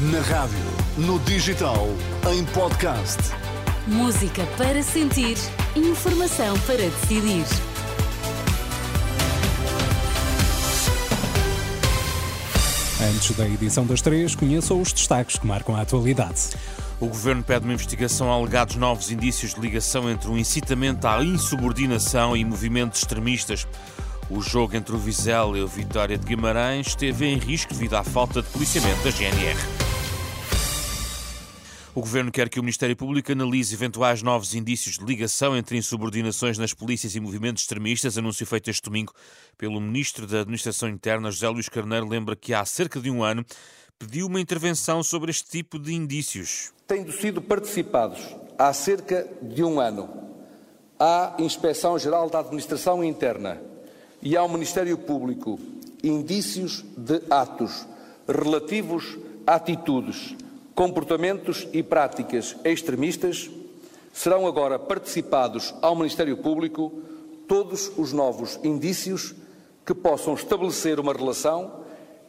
Na rádio, no digital, em podcast. Música para sentir, informação para decidir. Antes da edição das três, conheça os destaques que marcam a atualidade. O governo pede uma investigação a alegados novos indícios de ligação entre o incitamento à insubordinação e movimentos extremistas. O jogo entre o Vizela e o Vitória de Guimarães esteve em risco devido à falta de policiamento da GNR. O Governo quer que o Ministério Público analise eventuais novos indícios de ligação entre insubordinações nas polícias e movimentos extremistas. Anúncio feito este domingo pelo Ministro da Administração Interna, José Luís Carneiro, lembra que há cerca de um ano pediu uma intervenção sobre este tipo de indícios. Tendo sido participados há cerca de um ano à Inspeção-Geral da Administração Interna e ao Ministério Público indícios de atos relativos a atitudes, comportamentos e práticas extremistas, serão agora participados ao Ministério Público todos os novos indícios que possam estabelecer uma relação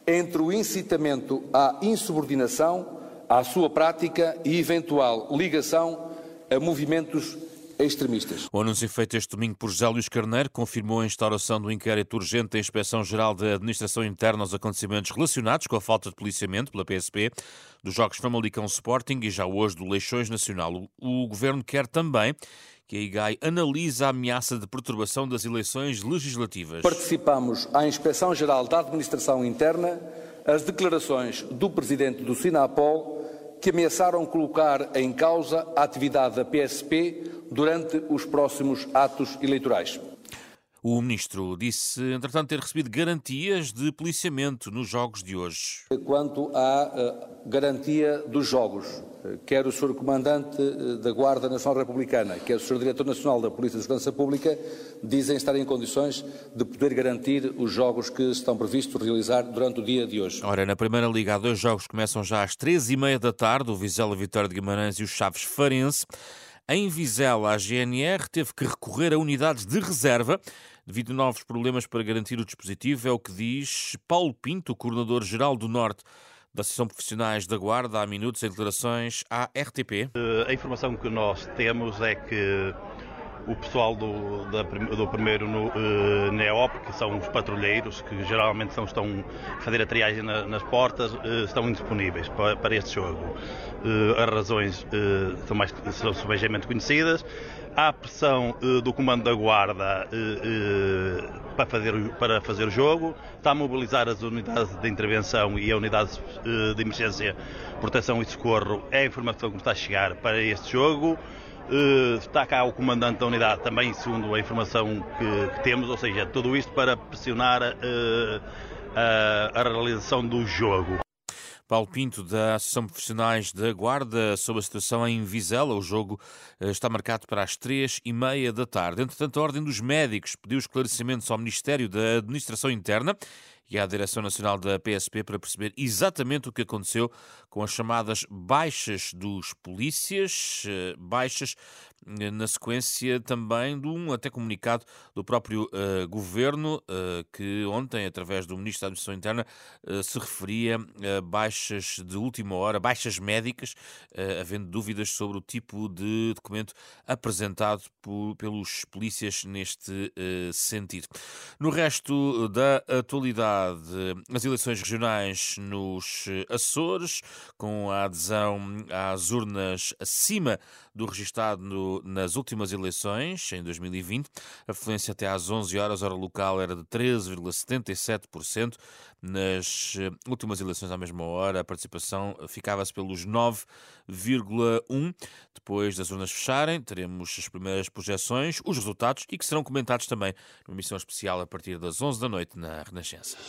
entre o incitamento à insubordinação, à sua prática e eventual ligação a movimentos extremistas. O anúncio feito este domingo por José Luís Carneiro confirmou a instauração do inquérito urgente da Inspeção-Geral da Administração Interna aos acontecimentos relacionados com a falta de policiamento pela PSP dos Jogos Famalicão Sporting e já hoje do Leixões Nacional. O Governo quer também que a IGAI analise a ameaça de perturbação das eleições legislativas. Participamos à Inspeção-Geral da Administração Interna as declarações do Presidente do Sinapol que ameaçaram colocar em causa a atividade da PSP durante os próximos atos eleitorais. O ministro disse, entretanto, ter recebido garantias de policiamento nos jogos de hoje. Quanto à uh, garantia dos jogos, uh, quer o Sr. Comandante uh, da Guarda Nacional Republicana, quer o Sr. Diretor Nacional da Polícia de Segurança Pública, dizem estar em condições de poder garantir os jogos que estão previstos realizar durante o dia de hoje. Ora, na Primeira Liga, há dois jogos começam já às três e meia da tarde, o Vizela Vitória de Guimarães e o Chaves Farense. Em Vizela, a GNR teve que recorrer a unidades de reserva devido a novos problemas para garantir o dispositivo, é o que diz Paulo Pinto, coordenador-geral do Norte da Associação Profissionais da Guarda, há minutos em declarações à RTP. Eh, a informação que nós temos é que o pessoal do, da, do primeiro no, uh, NEOP, que são os patrulheiros, que geralmente são, estão a fazer a triagem na, nas portas, uh, estão indisponíveis para, para este jogo. Uh, as razões são, mais, são subejamente conhecidas. Há pressão do comando da guarda para, fazer, para fazer o jogo, está a mobilizar as unidades de intervenção e a unidade de emergência, proteção e socorro. É a informação que está a chegar para este jogo. Uh, está cá o comandante da unidade também, segundo a informação que, que temos, ou seja, tudo isto para pressionar uh, a, a realização do jogo. Paulo Pinto, da Associação Profissionais da Guarda, sobre a situação em Vizela. O jogo eh, está marcado para as três e meia da tarde. Entretanto, a Ordem dos Médicos pediu esclarecimentos ao Ministério da Administração Interna e à Direção Nacional da PSP para perceber exatamente o que aconteceu com as chamadas baixas dos polícias, eh, baixas eh, na sequência também de um até comunicado do próprio uh, governo, uh, que ontem, através do Ministro da Administração Interna, uh, se referia a baixas de última hora, baixas médicas, havendo dúvidas sobre o tipo de documento apresentado por, pelos polícias neste sentido. No resto da atualidade, as eleições regionais nos Açores, com a adesão às urnas acima do registado no, nas últimas eleições, em 2020. A fluência até às 11 horas, hora local, era de 13,77%. Nas eh, últimas eleições, à mesma hora, a participação ficava-se pelos 9,1%. Depois das urnas fecharem, teremos as primeiras projeções, os resultados e que serão comentados também numa emissão especial a partir das 11 da noite na Renascença.